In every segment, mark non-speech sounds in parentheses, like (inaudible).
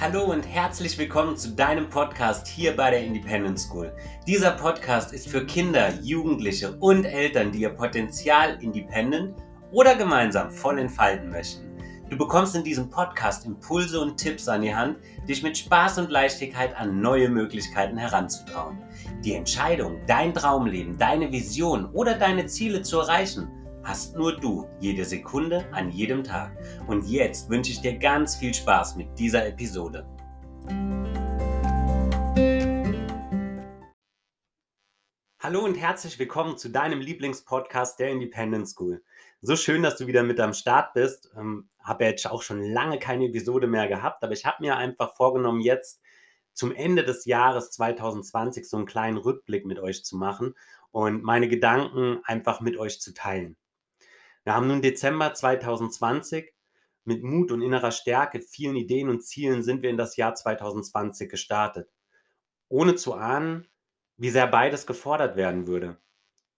Hallo und herzlich willkommen zu deinem Podcast hier bei der Independent School. Dieser Podcast ist für Kinder, Jugendliche und Eltern, die ihr Potenzial independent oder gemeinsam voll entfalten möchten. Du bekommst in diesem Podcast Impulse und Tipps an die Hand, dich mit Spaß und Leichtigkeit an neue Möglichkeiten heranzutrauen. Die Entscheidung, dein Traumleben, deine Vision oder deine Ziele zu erreichen, hast nur du jede Sekunde an jedem Tag. Und jetzt wünsche ich dir ganz viel Spaß mit dieser Episode. Hallo und herzlich willkommen zu deinem Lieblingspodcast der Independent School. So schön, dass du wieder mit am Start bist. Ähm, habe jetzt auch schon lange keine Episode mehr gehabt, aber ich habe mir einfach vorgenommen, jetzt zum Ende des Jahres 2020 so einen kleinen Rückblick mit euch zu machen und meine Gedanken einfach mit euch zu teilen. Wir haben nun Dezember 2020. Mit Mut und innerer Stärke, vielen Ideen und Zielen sind wir in das Jahr 2020 gestartet. Ohne zu ahnen, wie sehr beides gefordert werden würde.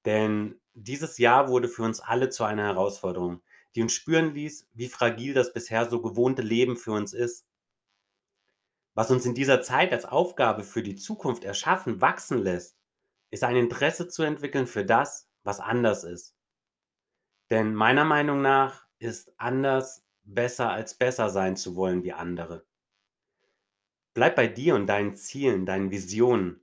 Denn dieses Jahr wurde für uns alle zu einer Herausforderung, die uns spüren ließ, wie fragil das bisher so gewohnte Leben für uns ist. Was uns in dieser Zeit als Aufgabe für die Zukunft erschaffen, wachsen lässt, ist ein Interesse zu entwickeln für das, was anders ist. Denn meiner Meinung nach ist anders besser als besser sein zu wollen wie andere. Bleib bei dir und deinen Zielen, deinen Visionen.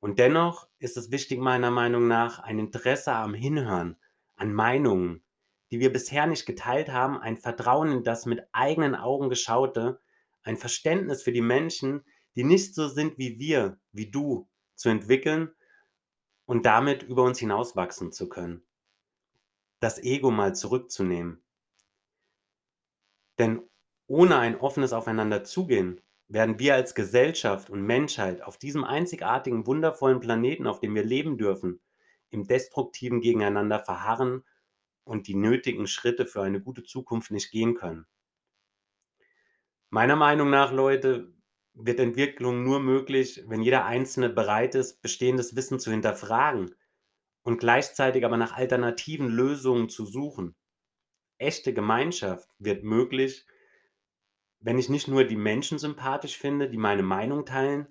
Und dennoch ist es wichtig meiner Meinung nach ein Interesse am Hinhören, an Meinungen, die wir bisher nicht geteilt haben, ein Vertrauen in das mit eigenen Augen geschaute, ein Verständnis für die Menschen, die nicht so sind wie wir, wie du, zu entwickeln und damit über uns hinauswachsen zu können das Ego mal zurückzunehmen. Denn ohne ein offenes Aufeinanderzugehen werden wir als Gesellschaft und Menschheit auf diesem einzigartigen, wundervollen Planeten, auf dem wir leben dürfen, im destruktiven Gegeneinander verharren und die nötigen Schritte für eine gute Zukunft nicht gehen können. Meiner Meinung nach, Leute, wird Entwicklung nur möglich, wenn jeder Einzelne bereit ist, bestehendes Wissen zu hinterfragen und gleichzeitig aber nach alternativen Lösungen zu suchen. Echte Gemeinschaft wird möglich, wenn ich nicht nur die Menschen sympathisch finde, die meine Meinung teilen,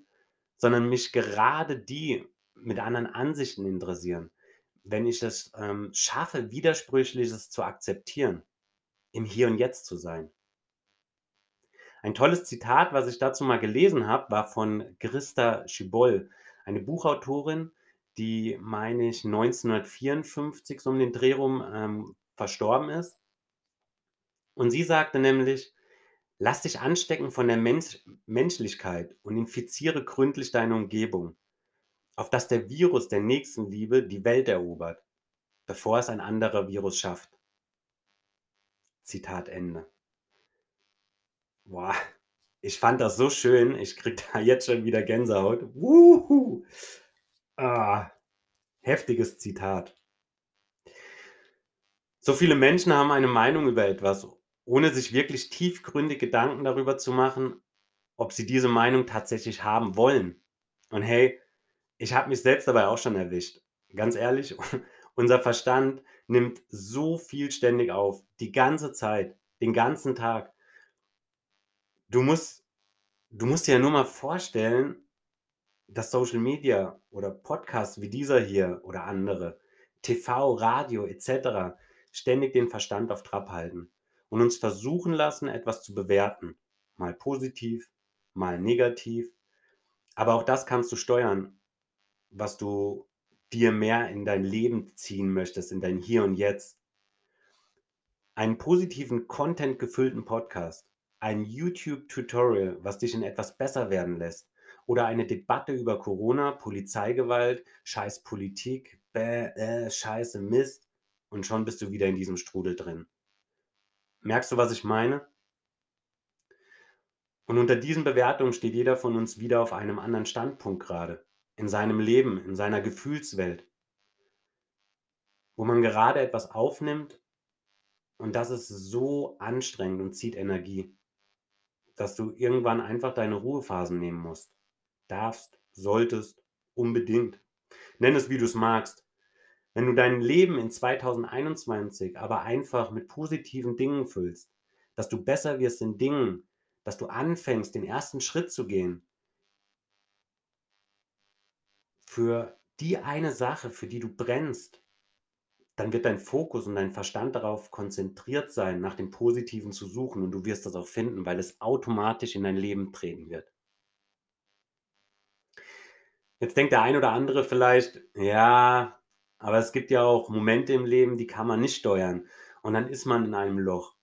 sondern mich gerade die mit anderen Ansichten interessieren. Wenn ich es ähm, schaffe, Widersprüchliches zu akzeptieren, im Hier und Jetzt zu sein. Ein tolles Zitat, was ich dazu mal gelesen habe, war von Christa Schibol, eine Buchautorin, die, meine ich, 1954 so um den Dreh rum ähm, verstorben ist. Und sie sagte nämlich, lass dich anstecken von der Mensch Menschlichkeit und infiziere gründlich deine Umgebung, auf dass der Virus der Nächstenliebe die Welt erobert, bevor es ein anderer Virus schafft. Zitat Ende. Boah, ich fand das so schön. Ich krieg da jetzt schon wieder Gänsehaut. Wuhu! Ah, heftiges Zitat. So viele Menschen haben eine Meinung über etwas, ohne sich wirklich tiefgründig Gedanken darüber zu machen, ob sie diese Meinung tatsächlich haben wollen. Und hey, ich habe mich selbst dabei auch schon erwischt. Ganz ehrlich, (laughs) unser Verstand nimmt so viel ständig auf, die ganze Zeit, den ganzen Tag. Du musst, du musst dir ja nur mal vorstellen, dass Social Media oder Podcasts wie dieser hier oder andere, TV, Radio etc. ständig den Verstand auf Trab halten und uns versuchen lassen, etwas zu bewerten. Mal positiv, mal negativ. Aber auch das kannst du steuern, was du dir mehr in dein Leben ziehen möchtest, in dein Hier und Jetzt. Einen positiven, Content gefüllten Podcast, ein YouTube-Tutorial, was dich in etwas besser werden lässt, oder eine Debatte über Corona, Polizeigewalt, scheiß Politik, bäh, äh, scheiße Mist und schon bist du wieder in diesem Strudel drin. Merkst du, was ich meine? Und unter diesen Bewertungen steht jeder von uns wieder auf einem anderen Standpunkt gerade, in seinem Leben, in seiner Gefühlswelt, wo man gerade etwas aufnimmt und das ist so anstrengend und zieht Energie, dass du irgendwann einfach deine Ruhephasen nehmen musst darfst, solltest, unbedingt. Nenn es, wie du es magst. Wenn du dein Leben in 2021 aber einfach mit positiven Dingen füllst, dass du besser wirst in Dingen, dass du anfängst, den ersten Schritt zu gehen für die eine Sache, für die du brennst, dann wird dein Fokus und dein Verstand darauf konzentriert sein, nach dem Positiven zu suchen und du wirst das auch finden, weil es automatisch in dein Leben treten wird. Jetzt denkt der ein oder andere vielleicht, ja, aber es gibt ja auch Momente im Leben, die kann man nicht steuern und dann ist man in einem Loch.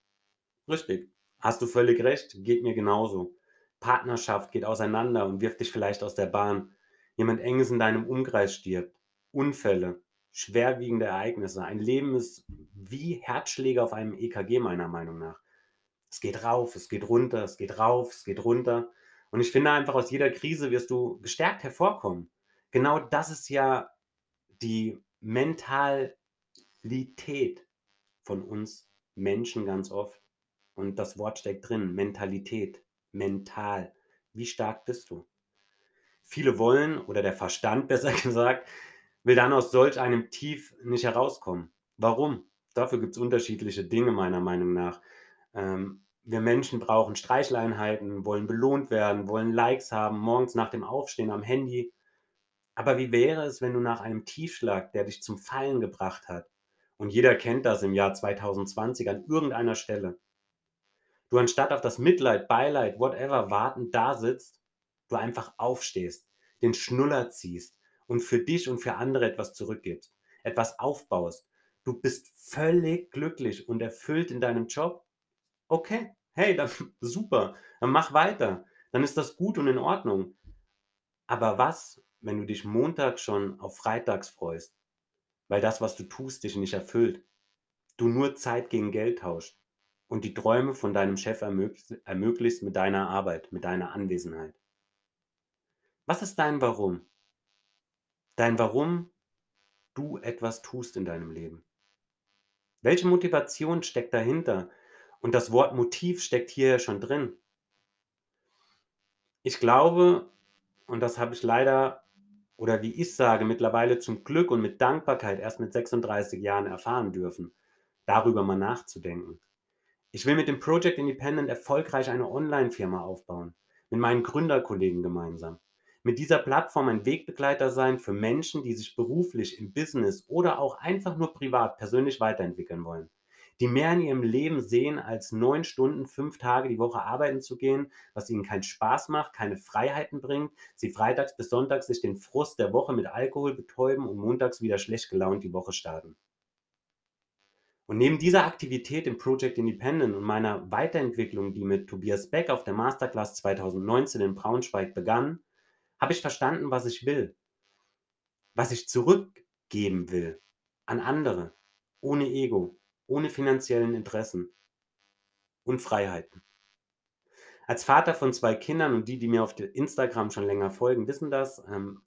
Richtig, hast du völlig recht, geht mir genauso. Partnerschaft geht auseinander und wirft dich vielleicht aus der Bahn. Jemand Enges in deinem Umkreis stirbt. Unfälle, schwerwiegende Ereignisse. Ein Leben ist wie Herzschläge auf einem EKG meiner Meinung nach. Es geht rauf, es geht runter, es geht rauf, es geht runter. Und ich finde einfach, aus jeder Krise wirst du gestärkt hervorkommen. Genau das ist ja die Mentalität von uns Menschen ganz oft. Und das Wort steckt drin, Mentalität, mental. Wie stark bist du? Viele wollen, oder der Verstand (laughs) besser gesagt, will dann aus solch einem Tief nicht herauskommen. Warum? Dafür gibt es unterschiedliche Dinge meiner Meinung nach. Ähm, wir Menschen brauchen Streicheleinheiten, wollen belohnt werden, wollen Likes haben, morgens nach dem Aufstehen am Handy. Aber wie wäre es, wenn du nach einem Tiefschlag, der dich zum Fallen gebracht hat, und jeder kennt das im Jahr 2020 an irgendeiner Stelle, du anstatt auf das Mitleid, Beileid, whatever warten da sitzt, du einfach aufstehst, den Schnuller ziehst und für dich und für andere etwas zurückgibst, etwas aufbaust. Du bist völlig glücklich und erfüllt in deinem Job Okay, hey, dann super, dann mach weiter. Dann ist das gut und in Ordnung. Aber was, wenn du dich Montag schon auf freitags freust, weil das, was du tust, dich nicht erfüllt, du nur Zeit gegen Geld tauscht und die Träume von deinem Chef ermöglichst mit deiner Arbeit, mit deiner Anwesenheit? Was ist dein Warum? Dein Warum du etwas tust in deinem Leben? Welche Motivation steckt dahinter, und das Wort Motiv steckt hier ja schon drin. Ich glaube, und das habe ich leider, oder wie ich sage, mittlerweile zum Glück und mit Dankbarkeit erst mit 36 Jahren erfahren dürfen, darüber mal nachzudenken. Ich will mit dem Project Independent erfolgreich eine Online-Firma aufbauen, mit meinen Gründerkollegen gemeinsam. Mit dieser Plattform ein Wegbegleiter sein für Menschen, die sich beruflich im Business oder auch einfach nur privat persönlich weiterentwickeln wollen die mehr in ihrem Leben sehen, als neun Stunden, fünf Tage die Woche arbeiten zu gehen, was ihnen keinen Spaß macht, keine Freiheiten bringt, sie freitags bis sonntags sich den Frust der Woche mit Alkohol betäuben und montags wieder schlecht gelaunt die Woche starten. Und neben dieser Aktivität im Project Independent und meiner Weiterentwicklung, die mit Tobias Beck auf der Masterclass 2019 in Braunschweig begann, habe ich verstanden, was ich will, was ich zurückgeben will an andere, ohne Ego, ohne finanziellen Interessen und Freiheiten. Als Vater von zwei Kindern und die, die mir auf Instagram schon länger folgen, wissen das, ähm,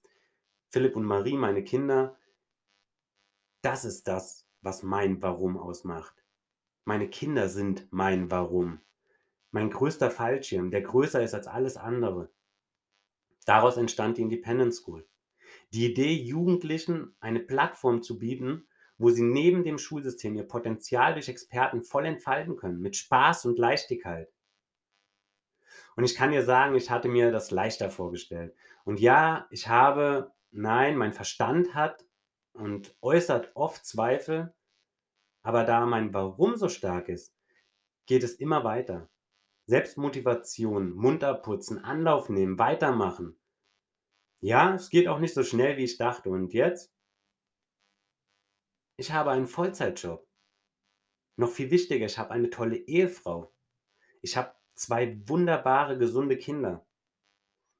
Philipp und Marie, meine Kinder, das ist das, was mein Warum ausmacht. Meine Kinder sind mein Warum. Mein größter Fallschirm, der größer ist als alles andere. Daraus entstand die Independent School. Die Idee, Jugendlichen eine Plattform zu bieten, wo sie neben dem Schulsystem ihr Potenzial durch Experten voll entfalten können, mit Spaß und Leichtigkeit. Und ich kann dir sagen, ich hatte mir das leichter vorgestellt. Und ja, ich habe, nein, mein Verstand hat und äußert oft Zweifel, aber da mein Warum so stark ist, geht es immer weiter. Selbstmotivation, munter putzen, Anlauf nehmen, weitermachen. Ja, es geht auch nicht so schnell, wie ich dachte. Und jetzt? Ich habe einen Vollzeitjob. Noch viel wichtiger, ich habe eine tolle Ehefrau. Ich habe zwei wunderbare, gesunde Kinder.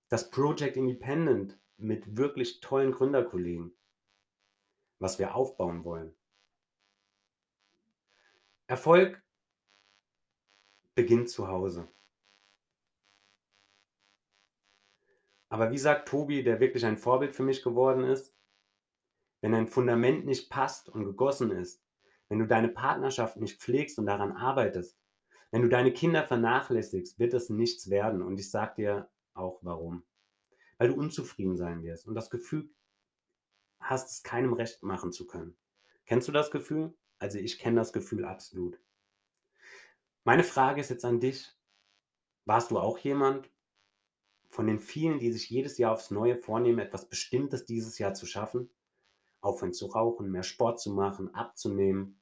Das Project Independent mit wirklich tollen Gründerkollegen, was wir aufbauen wollen. Erfolg beginnt zu Hause. Aber wie sagt Tobi, der wirklich ein Vorbild für mich geworden ist, wenn dein Fundament nicht passt und gegossen ist, wenn du deine Partnerschaft nicht pflegst und daran arbeitest, wenn du deine Kinder vernachlässigst, wird es nichts werden. Und ich sage dir auch warum. Weil du unzufrieden sein wirst und das Gefühl hast, es keinem recht machen zu können. Kennst du das Gefühl? Also ich kenne das Gefühl absolut. Meine Frage ist jetzt an dich. Warst du auch jemand von den vielen, die sich jedes Jahr aufs Neue vornehmen, etwas Bestimmtes dieses Jahr zu schaffen? Aufhören zu rauchen, mehr Sport zu machen, abzunehmen.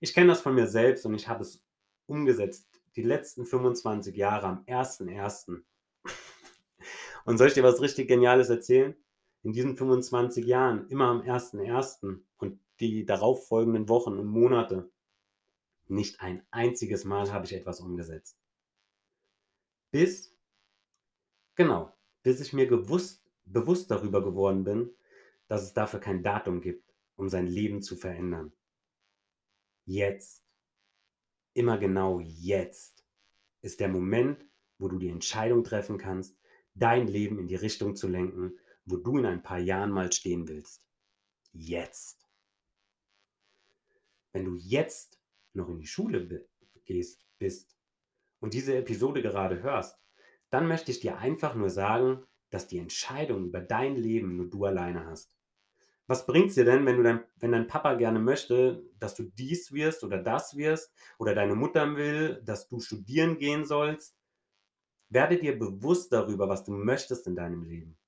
Ich kenne das von mir selbst und ich habe es umgesetzt die letzten 25 Jahre am 1.1. (laughs) Und soll ich dir was richtig Geniales erzählen? In diesen 25 Jahren, immer am 1.1. und die darauffolgenden Wochen und Monate, nicht ein einziges Mal habe ich etwas umgesetzt. Bis, genau, bis ich mir gewusst, bewusst darüber geworden bin, dass es dafür kein Datum gibt, um sein Leben zu verändern. Jetzt, immer genau jetzt, ist der Moment, wo du die Entscheidung treffen kannst, dein Leben in die Richtung zu lenken, wo du in ein paar Jahren mal stehen willst. Jetzt. Wenn du jetzt noch in die Schule gehst, bist und diese Episode gerade hörst, dann möchte ich dir einfach nur sagen, dass die Entscheidung über dein Leben nur du alleine hast. Was bringt es dir denn, wenn, du dein, wenn dein Papa gerne möchte, dass du dies wirst oder das wirst oder deine Mutter will, dass du studieren gehen sollst? Werde dir bewusst darüber, was du möchtest in deinem Leben.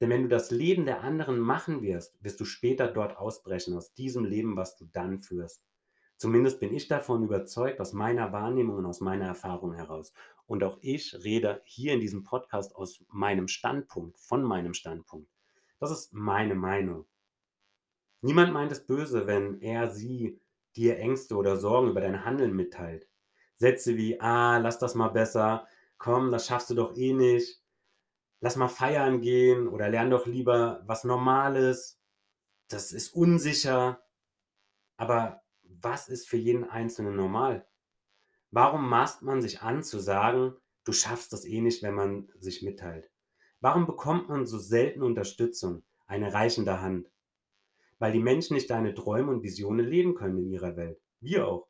Denn wenn du das Leben der anderen machen wirst, wirst du später dort ausbrechen aus diesem Leben, was du dann führst. Zumindest bin ich davon überzeugt, aus meiner Wahrnehmung und aus meiner Erfahrung heraus. Und auch ich rede hier in diesem Podcast aus meinem Standpunkt, von meinem Standpunkt. Das ist meine Meinung. Niemand meint es böse, wenn er, sie dir Ängste oder Sorgen über dein Handeln mitteilt. Sätze wie, ah, lass das mal besser, komm, das schaffst du doch eh nicht, lass mal feiern gehen oder lern doch lieber was Normales, das ist unsicher. Aber was ist für jeden Einzelnen normal? Warum maßt man sich an zu sagen, du schaffst das eh nicht, wenn man sich mitteilt? Warum bekommt man so selten Unterstützung, eine reichende Hand? Weil die Menschen nicht deine Träume und Visionen leben können in ihrer Welt. Wir auch.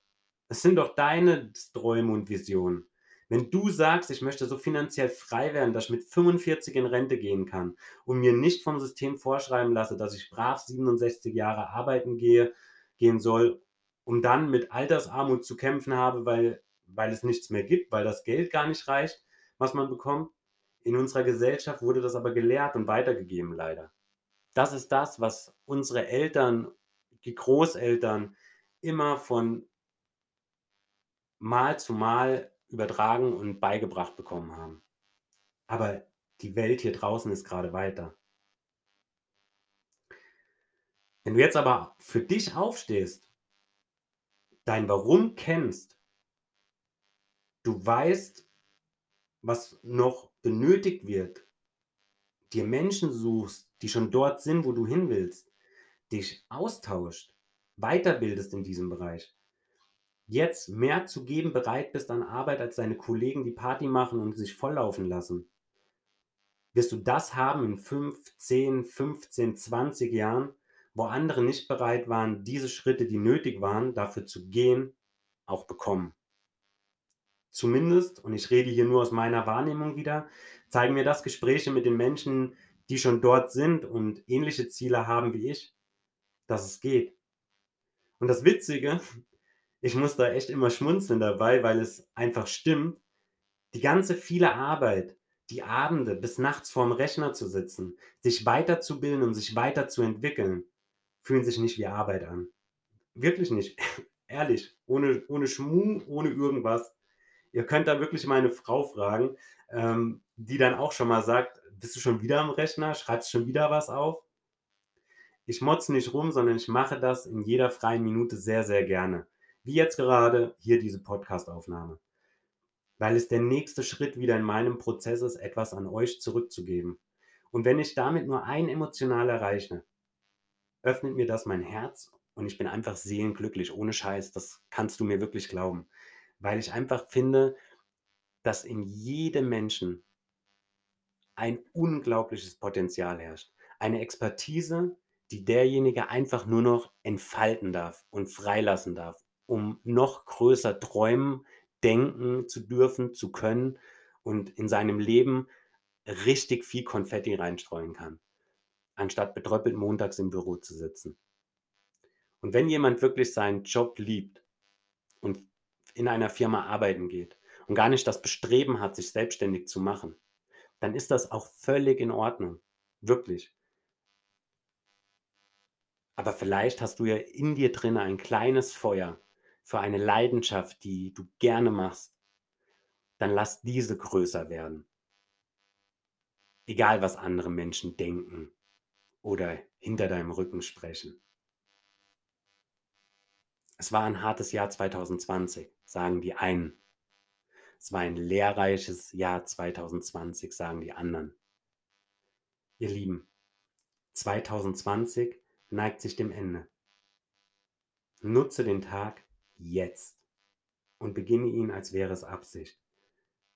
Es sind doch deine Träume und Visionen. Wenn du sagst, ich möchte so finanziell frei werden, dass ich mit 45 in Rente gehen kann und mir nicht vom System vorschreiben lasse, dass ich brav 67 Jahre arbeiten gehe, gehen soll um dann mit Altersarmut zu kämpfen habe, weil, weil es nichts mehr gibt, weil das Geld gar nicht reicht, was man bekommt. In unserer Gesellschaft wurde das aber gelehrt und weitergegeben, leider. Das ist das, was unsere Eltern, die Großeltern immer von Mal zu Mal übertragen und beigebracht bekommen haben. Aber die Welt hier draußen ist gerade weiter. Wenn du jetzt aber für dich aufstehst dein Warum kennst, du weißt, was noch benötigt wird, dir Menschen suchst, die schon dort sind, wo du hin willst, dich austauscht, weiterbildest in diesem Bereich, jetzt mehr zu geben bereit bist an Arbeit als deine Kollegen, die Party machen und sich volllaufen lassen, wirst du das haben in 5, 10, 15, 20 Jahren, wo andere nicht bereit waren, diese Schritte, die nötig waren, dafür zu gehen, auch bekommen. Zumindest, und ich rede hier nur aus meiner Wahrnehmung wieder, zeigen mir das Gespräche mit den Menschen, die schon dort sind und ähnliche Ziele haben wie ich, dass es geht. Und das Witzige, (laughs) ich muss da echt immer schmunzeln dabei, weil es einfach stimmt, die ganze viele Arbeit, die Abende bis nachts vorm Rechner zu sitzen, sich weiterzubilden und sich weiterzuentwickeln, fühlen sich nicht wie Arbeit an. Wirklich nicht. (laughs) Ehrlich. Ohne, ohne Schmuh, ohne irgendwas. Ihr könnt da wirklich meine Frau fragen, ähm, die dann auch schon mal sagt, bist du schon wieder am Rechner? Schreibst schon wieder was auf? Ich motze nicht rum, sondern ich mache das in jeder freien Minute sehr, sehr gerne. Wie jetzt gerade hier diese Podcast-Aufnahme. Weil es der nächste Schritt wieder in meinem Prozess ist, etwas an euch zurückzugeben. Und wenn ich damit nur ein emotional erreiche, öffnet mir das mein Herz und ich bin einfach seelenglücklich, ohne Scheiß. Das kannst du mir wirklich glauben. Weil ich einfach finde, dass in jedem Menschen ein unglaubliches Potenzial herrscht. Eine Expertise, die derjenige einfach nur noch entfalten darf und freilassen darf, um noch größer träumen, denken zu dürfen, zu können und in seinem Leben richtig viel Konfetti reinstreuen kann anstatt betröppelt montags im Büro zu sitzen. Und wenn jemand wirklich seinen Job liebt und in einer Firma arbeiten geht und gar nicht das Bestreben hat, sich selbstständig zu machen, dann ist das auch völlig in Ordnung. Wirklich. Aber vielleicht hast du ja in dir drin ein kleines Feuer für eine Leidenschaft, die du gerne machst. Dann lass diese größer werden. Egal, was andere Menschen denken oder hinter deinem Rücken sprechen. Es war ein hartes Jahr 2020, sagen die einen. Es war ein lehrreiches Jahr 2020, sagen die anderen. Ihr Lieben, 2020 neigt sich dem Ende. Nutze den Tag jetzt und beginne ihn, als wäre es Absicht.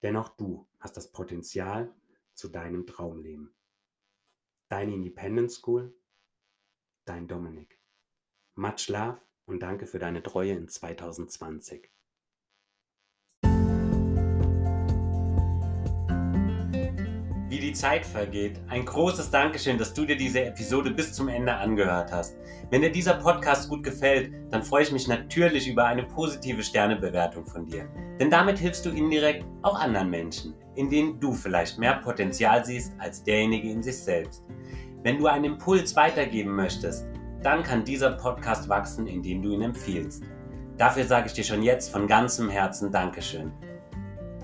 Denn auch du hast das Potenzial zu deinem Traumleben. Deine Independent School, dein Dominik. Much love und danke für deine Treue in 2020. die Zeit vergeht. Ein großes Dankeschön, dass du dir diese Episode bis zum Ende angehört hast. Wenn dir dieser Podcast gut gefällt, dann freue ich mich natürlich über eine positive Sternebewertung von dir. Denn damit hilfst du indirekt auch anderen Menschen, in denen du vielleicht mehr Potenzial siehst als derjenige in sich selbst. Wenn du einen Impuls weitergeben möchtest, dann kann dieser Podcast wachsen, indem du ihn empfiehlst. Dafür sage ich dir schon jetzt von ganzem Herzen Dankeschön.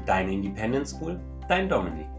Deine Independent School, dein Dominik.